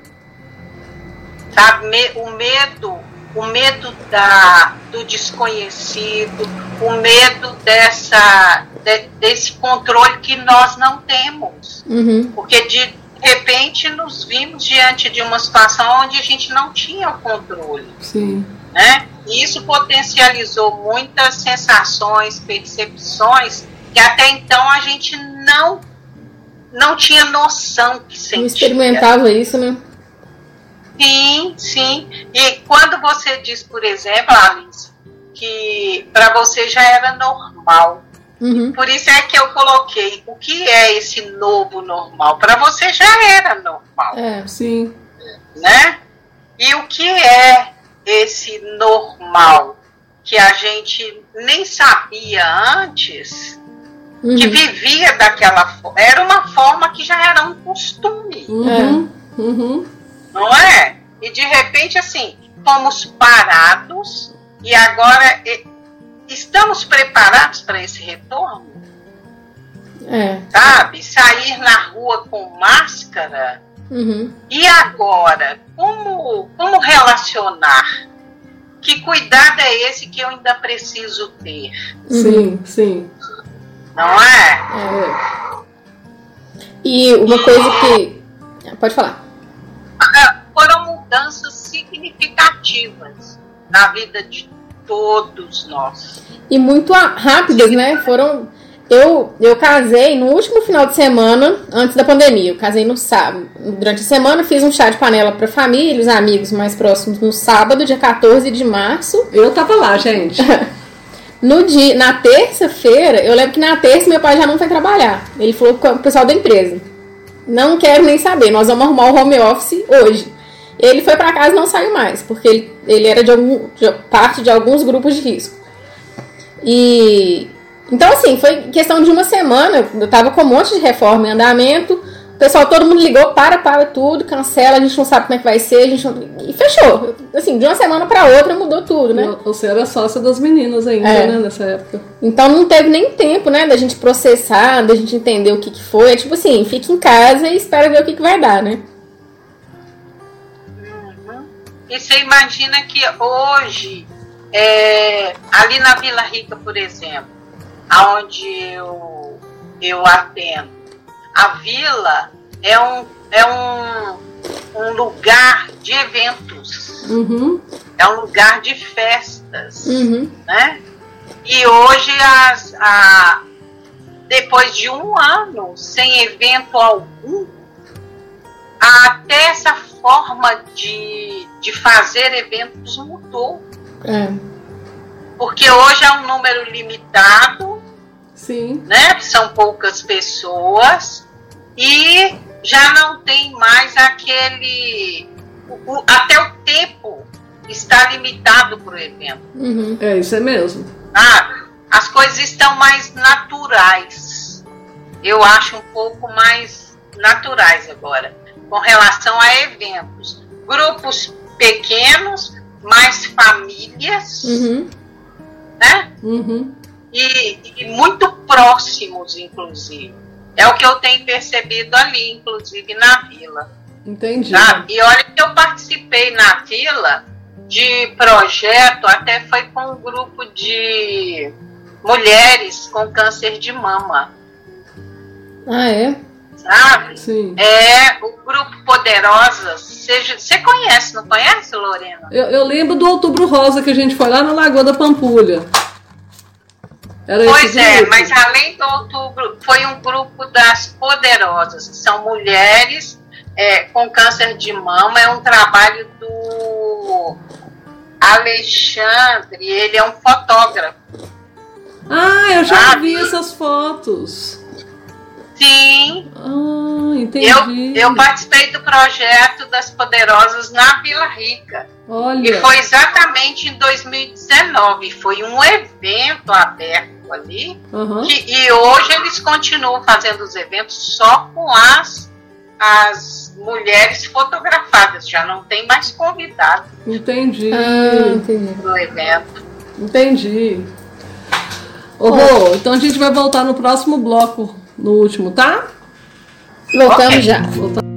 sabe? Me- o medo, o medo da, do desconhecido, o medo dessa, de- desse controle que nós não temos. Uhum. Porque de repente nos vimos diante de uma situação onde a gente não tinha o controle, Sim. né? E isso potencializou muitas sensações, percepções que até então a gente não não tinha noção que Não sentia. experimentava isso, né? Sim, sim. E quando você diz, por exemplo, Alice, que para você já era normal. Uhum. Por isso é que eu coloquei o que é esse novo normal. Para você já era normal, É. Sim. né? E o que é esse normal que a gente nem sabia antes, que Uhum. vivia daquela forma? Era uma forma que já era um costume. Uhum. Uhum. Não é? E de repente, assim, fomos parados e agora e- estamos preparados para esse retorno, É. sabe? Sair na rua com máscara. Uhum. E agora, como, como relacionar? Que cuidado é esse que eu ainda preciso ter? Sim, sim. Não é? É. E uma coisa que. Pode falar. Ah, Foram mudanças significativas na vida de todos nós. E muito rápidas, né? Foram. Eu, eu casei no último final de semana, antes da pandemia. Eu casei no sábado. Durante a semana, fiz um chá de panela para família, os amigos mais próximos, no sábado, dia 14 de março. Eu tava lá, gente. No dia, na terça-feira, eu lembro que na terça meu pai já não foi trabalhar. Ele falou com o pessoal da empresa. Não quero nem saber, nós vamos arrumar o home office hoje. Ele foi para casa e não saiu mais, porque ele, ele era de, algum, de parte de alguns grupos de risco. E então assim, foi questão de uma semana, eu tava com um monte de reforma em andamento. Pessoal, todo mundo ligou, para, para tudo, cancela, a gente não sabe como é que vai ser, a gente não... e fechou. Assim, de uma semana para outra mudou tudo, né? Você era sócia das meninas ainda, É. né, nessa época. Então não teve nem tempo, né, da gente processar, da gente entender o que, que foi. É tipo assim, fica em casa e espera ver o que, que vai dar, né? E você imagina que hoje, é, ali na Vila Rica, por exemplo, aonde eu, eu atendo, a vila é um, é um, um lugar de eventos, Uhum. é um lugar de festas, Uhum. né? E hoje, as, a, depois de um ano sem evento algum, até essa forma de, de fazer eventos mudou. É. Porque hoje é um número limitado, Sim. né? São poucas pessoas e já não tem mais aquele. o- o- até o tempo está limitado para o evento. Uhum. É, isso é mesmo. Ah, as coisas estão mais naturais. Eu acho um pouco mais naturais agora, com relação a eventos. Grupos pequenos, mais famílias, Uhum. né? Uhum. E, e muito próximos, inclusive. É o que eu tenho percebido ali, inclusive na vila. Entendi. E olha que eu participei na vila de projeto até foi com um grupo de mulheres com câncer de mama. Ah, é? Sabe? Sim. É o grupo Poderosas. Seja, você conhece, não conhece, Lorena? Eu, eu lembro do Outubro Rosa que a gente foi lá na Lagoa da Pampulha. Era Pois é, mas além do outubro, foi um grupo das poderosas, são mulheres é, com câncer de mama. É um trabalho do Alexandre, ele é um fotógrafo. Ah, eu já Ah, vi essas fotos. Sim, Ah, eu, entendi. eu participei do projeto das poderosas na Vila Rica. E Olha. foi exatamente em 2019. Foi um evento aberto ali. Aham. Que- e hoje eles continuam fazendo os eventos só com as, as mulheres fotografadas. Já não tem mais convidado Entendi. Ah, entendi. no evento. Entendi. Ô, Rô, então a gente vai voltar no próximo bloco, no último, tá? Voltamos Ok. já. para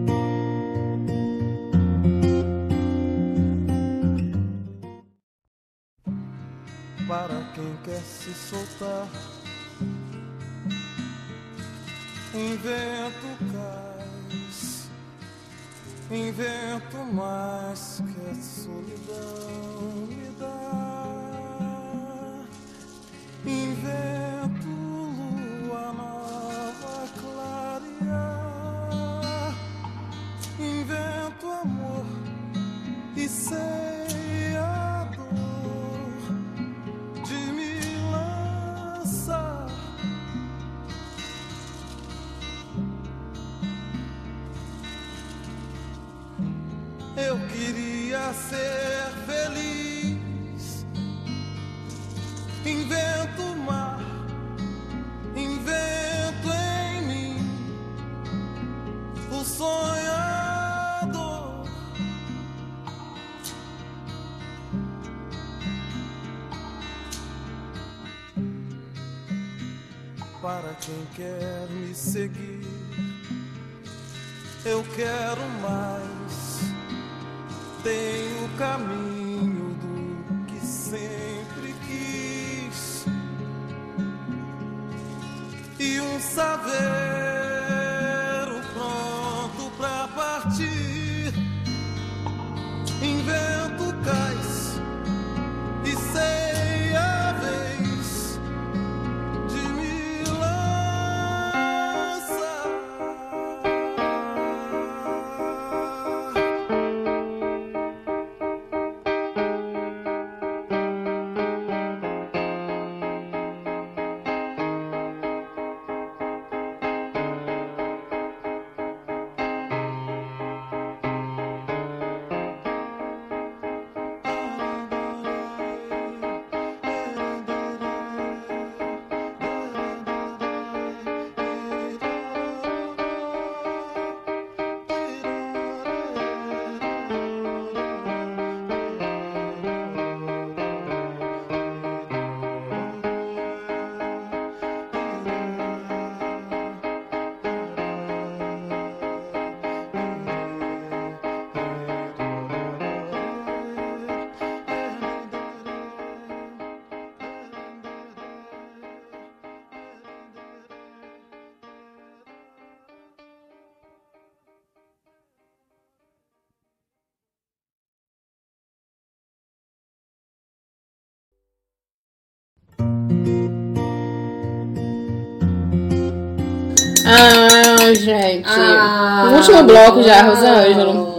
Ah, último bloco já. Rosângela.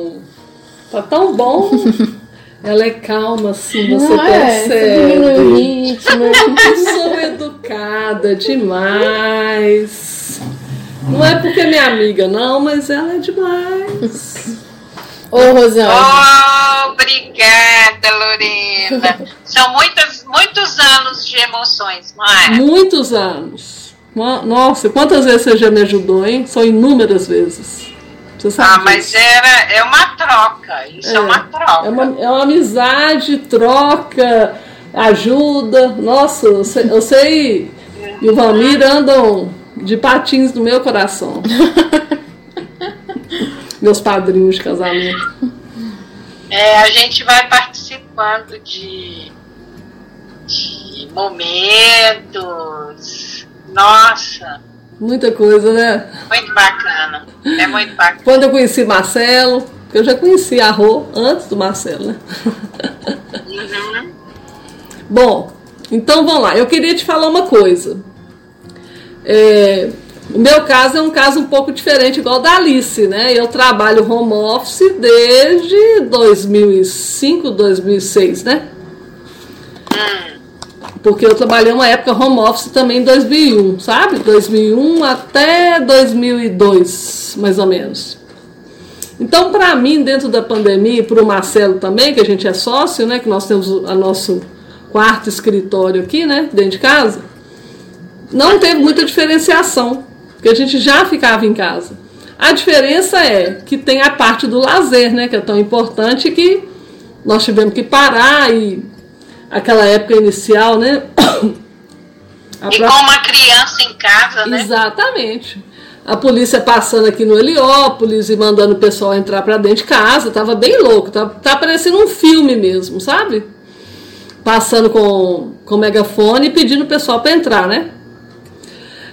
Tá tão bom. Ela é calma, assim, você Não é, você percebe. o ritmo. Eu sou educada demais. Não é porque é minha amiga, não, mas ela é demais. Ô, Rosângela. Obrigada, Lorena. São muitos, muitos anos de emoções, não é? Muitos anos. No- Nossa, quantas vezes você já me ajudou, hein? São inúmeras vezes. Ah, mas disso. era, é uma troca. Isso é, uma troca. É uma, é uma amizade, troca, ajuda. Nossa, eu sei, eu sei e o Valmir andam de patins no meu coração. Meus padrinhos de casamento. É, a gente vai participar quando de, de momentos. Nossa, Muita coisa, né? muito bacana. É muito bacana. Quando eu conheci Marcelo, eu já conheci a Rô antes do Marcelo, né? Uhum. Bom, então vamos lá. Eu queria te falar uma coisa. É, o meu caso é um caso um pouco diferente, igual da Alice, né? Eu trabalho home office desde 2005, 2006, né? Porque eu trabalhei uma época home office também em 2001, sabe? 2001 até 2002, mais ou menos. Então, para mim, dentro da pandemia, e para o Marcelo também, que a gente é sócio, né? Que nós temos o nosso quarto escritório aqui, né? Dentro de casa, não teve muita diferenciação, porque a gente já ficava em casa. A diferença é que tem a parte do lazer, né? Que é tão importante que nós tivemos que parar e aquela época inicial, né? A E com uma criança em casa, né? Exatamente. A polícia passando aqui no Heliópolis e mandando o pessoal entrar pra dentro de casa, tava bem louco, tá, tá parecendo um filme mesmo, sabe? Passando com, com megafone e pedindo o pessoal para entrar, né?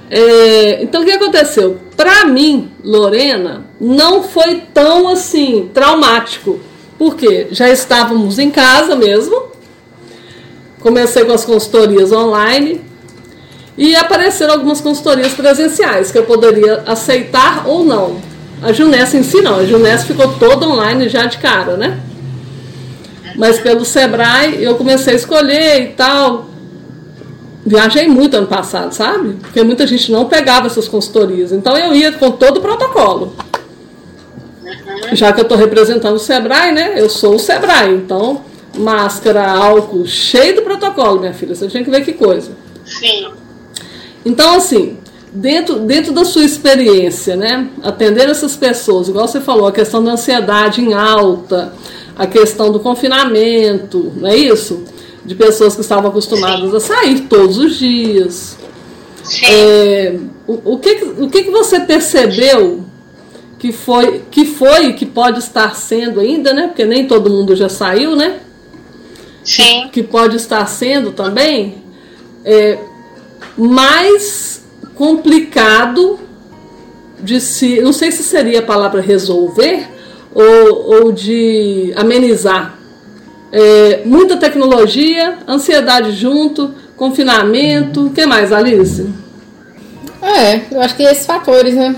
É, então o que aconteceu? Pra mim, Lorena, não foi tão assim traumático, porque já estávamos em casa mesmo. Comecei com as consultorias online, e apareceram algumas consultorias presenciais que eu poderia aceitar ou não. A Junessa em si não, a Junessa ficou toda online já de cara, né? Mas pelo Sebrae eu comecei a escolher e tal. Viajei muito ano passado, sabe? Porque muita gente não pegava essas consultorias. Então eu ia com todo o protocolo. Já que eu estou representando o Sebrae, né? Eu sou o Sebrae. Então, máscara, álcool, cheio do protocolo, minha filha. Você tinha que ver que coisa. Sim. Então, assim, dentro, dentro da sua experiência, né, atender essas pessoas, igual você falou, a questão da ansiedade em alta, a questão do confinamento, não é isso? De pessoas que estavam acostumadas a sair todos os dias. Sim. É, o, o, que, o que, que você percebeu que foi, que foi e que pode estar sendo ainda, né? Porque nem todo mundo já saiu, né? Sim. que pode estar sendo também é, mais complicado de se, não sei se seria a palavra resolver ou, ou de amenizar. É, muita tecnologia, ansiedade junto, confinamento, o que mais, Alice? É, eu acho que esses fatores, né?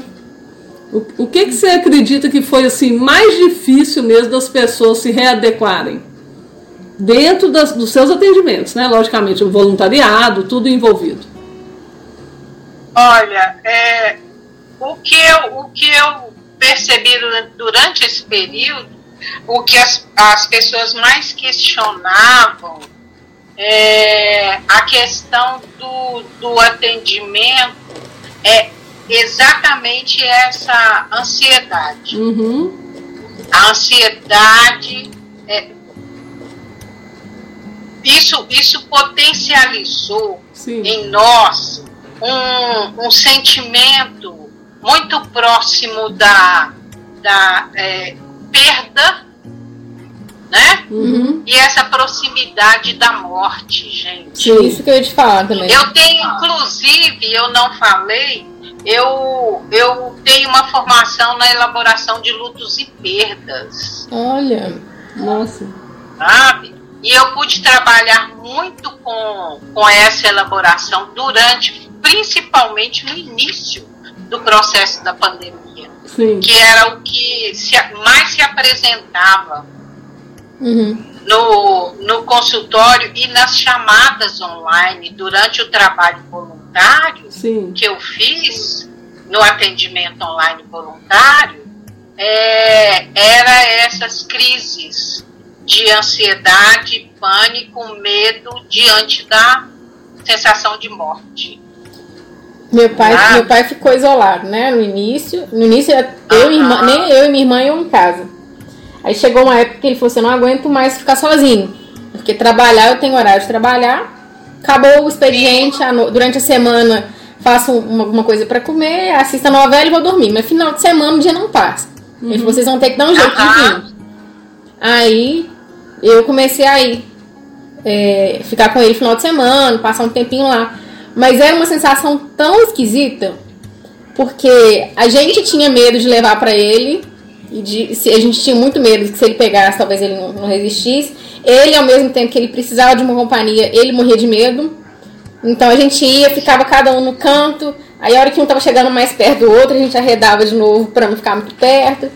O, o que, que você acredita que foi assim mais difícil mesmo das pessoas se readequarem? Dentro das- dos seus atendimentos, né? Logicamente, o voluntariado, tudo envolvido. Olha, é, o, que eu, o que eu percebi durante- esse período, o que as, as pessoas mais questionavam é a questão do, do atendimento é exatamente essa ansiedade. Uhum. A ansiedade, é, isso, isso potencializou Sim. em nós um, um sentimento muito próximo da, da é, perda, né? Uhum. E essa proximidade da morte, gente. Sim. Isso que eu ia te falar também. Eu tenho, inclusive, eu não falei, eu, eu tenho uma formação na elaboração de lutos e perdas. Olha, Nossa. sabe? E eu pude trabalhar muito com, com essa elaboração durante, principalmente no início do processo da pandemia, Sim. que era o que se, mais se apresentava uhum. no, no consultório e nas chamadas online durante o trabalho voluntário Sim. que eu fiz no atendimento online voluntário é, era essas crises de ansiedade, pânico, medo diante da sensação de morte. Meu pai, Ah. meu pai ficou isolado, né? No início. No início, eu irmã, nem eu e minha irmã iam em casa. Aí chegou uma época que ele falou assim, eu não aguento mais ficar sozinho. Porque trabalhar, eu tenho horário de trabalhar. Acabou o expediente, durante a semana faço uma, uma coisa pra comer, assisto a novela e vou dormir. Mas final de semana o dia não passa. Ele falou, vocês vão ter que dar um jeito de Aham. vir. Aí eu comecei a ir é, ficar com ele no final de semana, passar um tempinho lá. Mas era uma sensação tão esquisita, porque a gente tinha medo de levar para ele, e de, se, a gente tinha muito medo de que se ele pegasse, talvez ele não, não resistisse. Ele, ao mesmo tempo que ele precisava de uma companhia, ele morria de medo. Então a gente ia, ficava cada um no canto. Aí a hora que um tava chegando mais perto do outro, a gente arredava de novo para não ficar muito perto.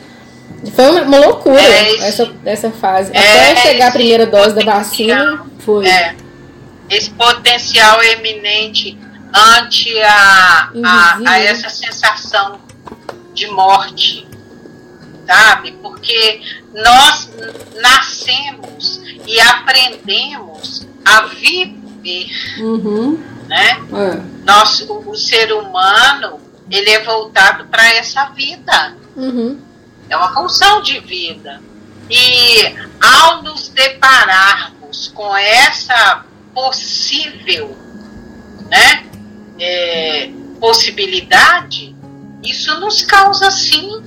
Foi uma, uma loucura É, essa, essa fase. É, Até chegar a primeira dose da vacina. Foi. É. Esse potencial eminente ante a, a, a essa sensação de morte, sabe? Porque nós nascemos e aprendemos a viver, Uhum. né? É. Nós, o, o ser humano, ele é voltado para essa vida. Uhum. É uma função de vida. E ao nos depararmos com essa possível né, é, possibilidade, isso nos causa sim,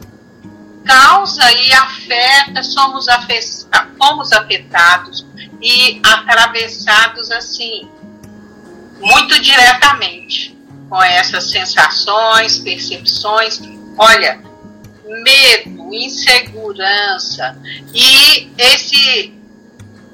causa e afeta, somos fomos afetados e atravessados assim, muito diretamente com essas sensações, percepções. Olha, medo, insegurança e esse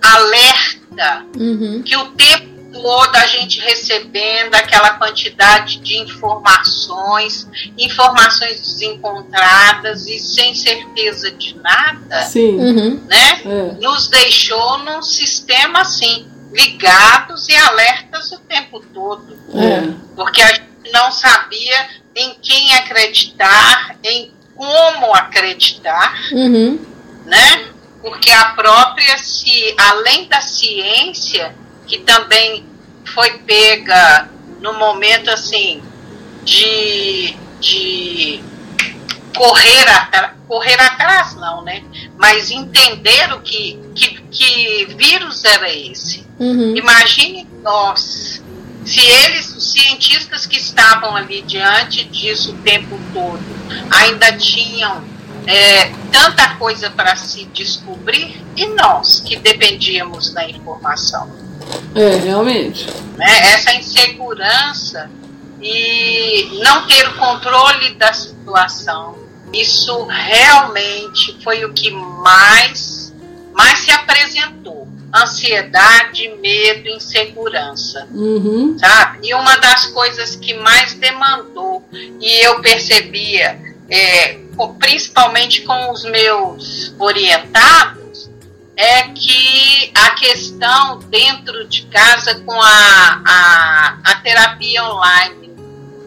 alerta Uhum. que o tempo todo a gente recebendo aquela quantidade de informações, informações desencontradas e sem certeza de nada, Sim. Uhum. né? É. Nos deixou num sistema assim, ligados e alertas o tempo todo É. porque a gente não sabia em quem acreditar, em como acreditar, Uhum. né? Porque a própria, ci- além da ciência, que também foi pega no momento assim de, de correr, atra- correr atrás, não, né? Mas entender o que, que, que vírus era esse. Uhum. Imagine nós, se eles, os cientistas que estavam ali diante disso o tempo todo, ainda tinham é, tanta coisa para se descobrir, e nós que dependíamos da informação. É, realmente. Né? Essa insegurança e não ter o controle da situação, isso realmente foi o que mais, mais se apresentou. Ansiedade, medo, insegurança Uhum. sabe? E uma das coisas que mais demandou, e eu percebia, é, principalmente com os meus orientados, é que a questão dentro de casa com a, a, a terapia online,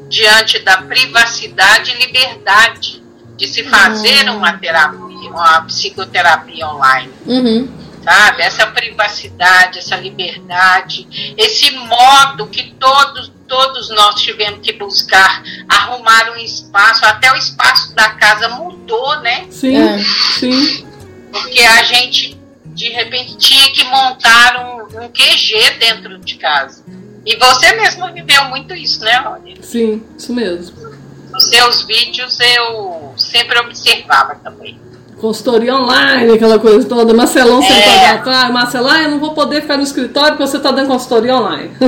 diante da privacidade e liberdade de se fazer uma terapia, uma psicoterapia online Uhum. Sabe? Essa privacidade, essa liberdade, esse modo que todos, todos nós tivemos que buscar arrumar um espaço, até o espaço da casa mudou, né? Sim, É. sim. Porque a gente de repente tinha que montar um, um QG dentro de casa. E você mesmo viveu muito isso, né, Rony? Sim, isso mesmo. Nos seus vídeos eu sempre observava também. Consultoria online, aquela coisa toda. Marcelão É. sentado atrás. Marcelão, ah, eu não vou poder ficar no escritório porque você está dando consultoria online.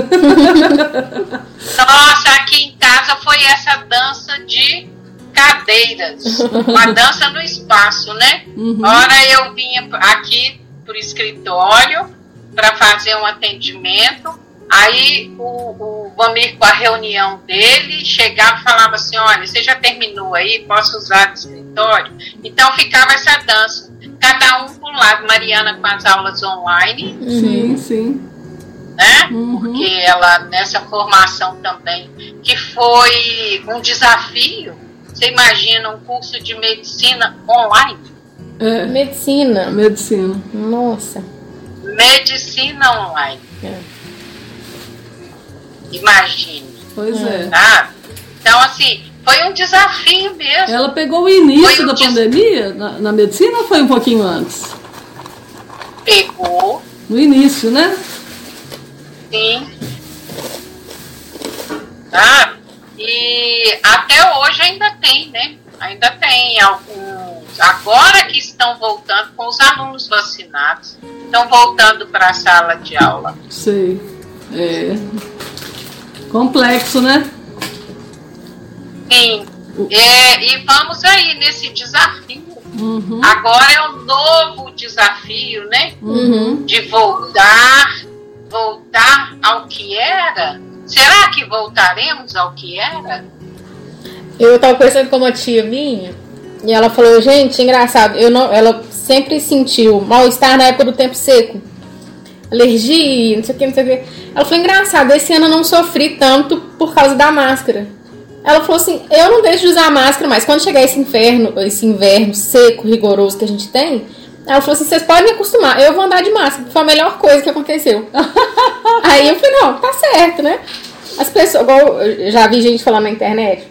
Nossa, aqui em casa foi essa dança de cadeiras. Uma dança no espaço, né? Uhum. Ora eu vinha aqui pro escritório para fazer um atendimento. Aí o, o Vamir, com a reunião dele, chegava e falava assim: Olha, você já terminou aí? Posso usar o escritório? Então ficava essa dança. Cada um por um lado, Mariana com as aulas online, Sim, sim. né? Uhum. Porque ela, nessa formação também, que foi um desafio. Você imagina um curso de medicina online? É, Medicina. medicina. Nossa. Medicina online. É. Imagine, Pois é. tá? Então, assim, foi um desafio mesmo. Ela pegou o início Foi um da des- pandemia na, na medicina ou foi um pouquinho antes? Pegou, No início, né? sim. Tá? E até hoje ainda tem, né? Ainda tem alguns. Agora que estão voltando com os alunos vacinados. estão voltando para a sala de aula. Sei. É. Complexo, né? Sim. É, e vamos aí nesse desafio. Uhum. Agora é um novo desafio, né? Uhum. De voltar, voltar ao que era. Será que voltaremos ao que era? Eu tava conversando com uma tia minha e ela falou, gente, engraçado, eu não, ela sempre sentiu mal-estar na época do tempo seco. Alergia, não sei o que, não sei o que. Ela falou, engraçado, esse ano eu não sofri tanto por causa da máscara. Ela falou assim, eu não deixo de usar máscara, mas quando chegar esse inverno, esse inverno seco, rigoroso que a gente tem, ela falou assim, vocês podem me acostumar, eu vou andar de máscara. Foi a melhor coisa que aconteceu. Aí eu falei, não, tá certo, né? As pessoas, igual eu já vi gente falando na internet,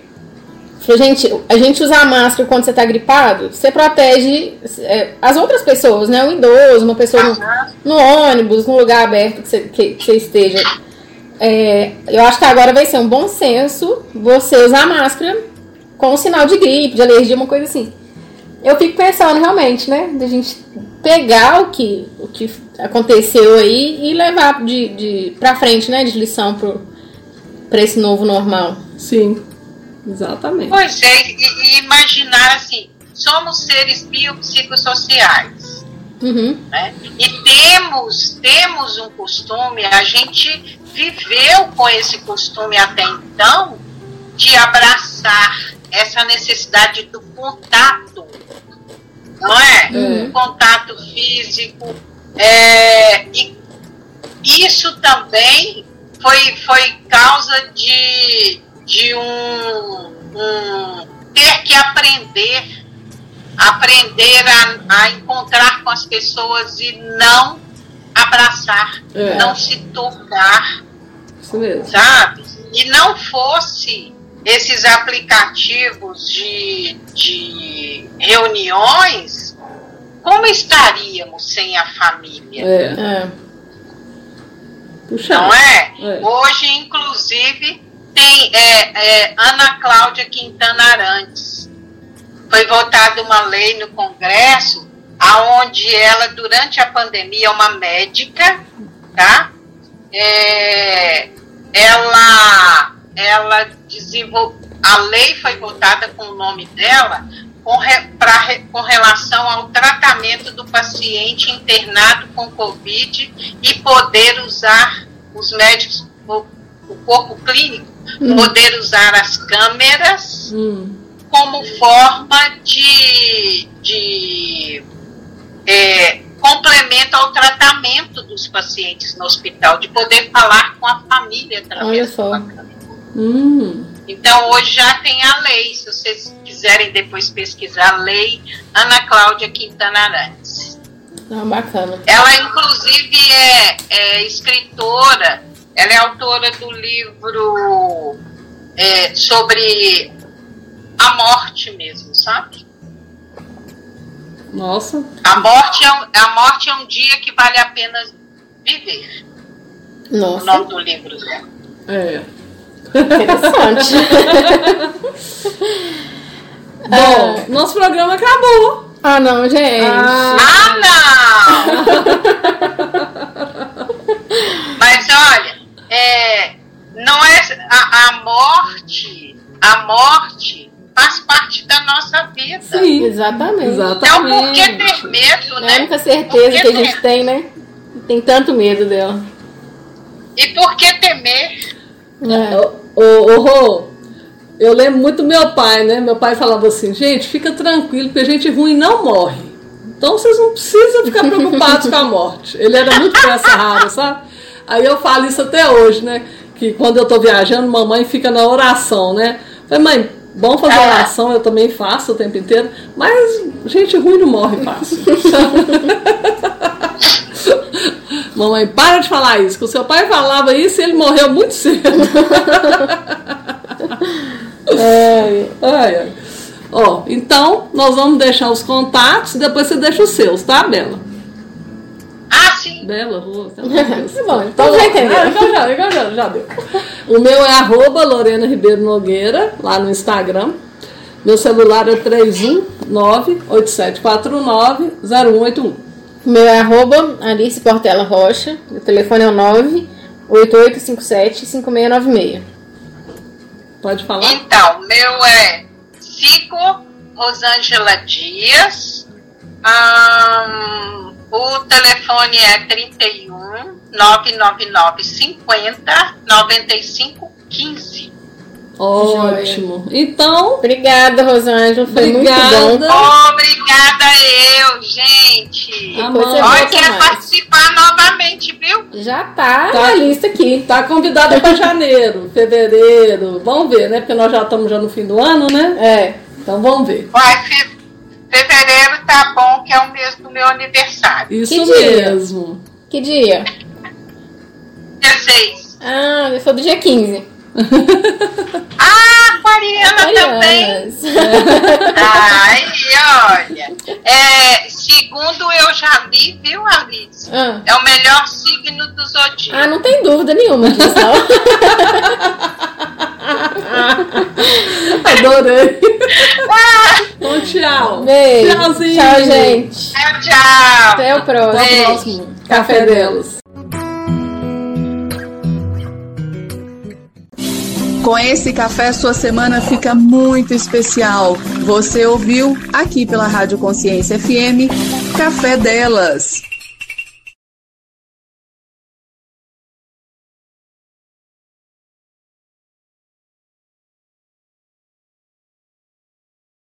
falou, gente, a gente usar máscara quando você tá gripado, você protege é, as outras pessoas, né? O idoso, uma pessoa no, no ônibus, num lugar aberto que você, que, que você esteja. É, eu acho que agora vai ser um bom senso você usar máscara com sinal de gripe, de alergia, uma coisa assim. Eu fico pensando realmente, né? Da gente pegar o que, o que aconteceu aí e levar de, de pra frente, né? De lição pro, pra esse novo normal. Sim. Exatamente. Pois é, e, e imaginar assim, somos seres biopsicossociais. Uhum. né? E temos, temos um costume, a gente viveu com esse costume até então de abraçar essa necessidade do contato, não é? Uhum. Contato físico. é, e isso também foi, foi causa de, de um, um ter que aprender aprender a, a encontrar com as pessoas e não abraçar, É. não se tocar, Isso mesmo. sabe? E não fosse esses aplicativos de, de reuniões, como estaríamos sem a família? É. É. Puxa. Não é? É. Hoje, inclusive, tem é, é, Ana Cláudia Quintana Arantes. Foi votada uma lei no Congresso aonde ela, durante a pandemia, é uma médica, tá? É, ela, ela desenvolveu, a lei foi votada com o nome dela com, re, pra, com relação ao tratamento do paciente internado com Covid e poder usar os médicos, o, corpo clínico, poder usar as câmeras Hum. como forma de, de é, complemento ao tratamento dos pacientes no hospital, de poder falar com a família através câmera. Hum. Então hoje já tem a lei, se vocês quiserem depois pesquisar a lei Ana Cláudia Quintana Arantes. Ah, bacana. Ela inclusive é, é escritora, ela é autora do livro é, sobre a morte mesmo, sabe? Nossa. A morte, é um, a morte é um dia que vale a pena viver. O Nossa, nome do livro dela. É. interessante. Bom, nosso programa acabou. ah, não, gente. Ah. Ah, não! É, não é a, a morte, a morte faz parte da nossa vida. Sim. Exatamente. Então por que Exatamente. ter medo, É a né? única certeza que a gente ter- tem, né? Tem tanto medo dela. E por que temer? É. Ô, ô, ô, Rô, eu lembro muito do meu pai, né? Meu pai falava assim, gente, fica tranquilo, porque gente ruim não morre. Então vocês não precisam ficar preocupados com a morte. Ele era muito peça rara, sabe? Aí eu falo isso até hoje, né? Que quando eu tô viajando, mamãe fica na oração, né? Falei, mãe, bom fazer Ah. oração, eu também faço o tempo inteiro, mas gente ruim não morre fácil. Mamãe, para de falar isso, que o seu pai falava isso e ele morreu muito cedo. É. Ai, ai. Ó, então nós vamos deixar os contatos, depois você deixa os seus, tá, Bela? Bela, Rô, você não tem Tá bom, então já entendeu. Ah, então já, então já, já deu. O meu é arroba Lorena Ribeiro Nogueira, lá no Instagram. Meu celular é 319-8749-0181. Meu é arroba Alice Portela Rocha. O telefone é o 98857-5696. Pode falar? Então, meu é Cico Rosângela Dias. Ahn, o telefone é 31 999 50 95 15. Ótimo. Então, Obrigada, Rosângela. Foi Obrigada. muito bom. Obrigada eu, gente. Você Olha, quero mais. participar novamente, viu? Já tá, Tá. na lista aqui. tá convidada para janeiro, fevereiro. Vamos ver, né? Porque nós já estamos já no fim do ano, né? É. Então vamos ver. Fe- fevereiro tá bom, que é o mês do meu aniversário. Isso Que dia? mesmo. Que dia? Dia 6. Ah, eu sou do dia 15. Ah, Aquariana também. Ai, olha. É, segundo eu já li, viu, Alice? Ah. É o melhor signo do zodíaco. Ah, não tem dúvida nenhuma disso, não. Adorei. Então, tchau. Beijo. Tchauzinho. Tchau, gente. Tchau, tchau. Até o próximo. Até o próximo. Café delas. Com esse café, sua semana fica muito especial. Você ouviu aqui pela Rádio Consciência FM Café Delas.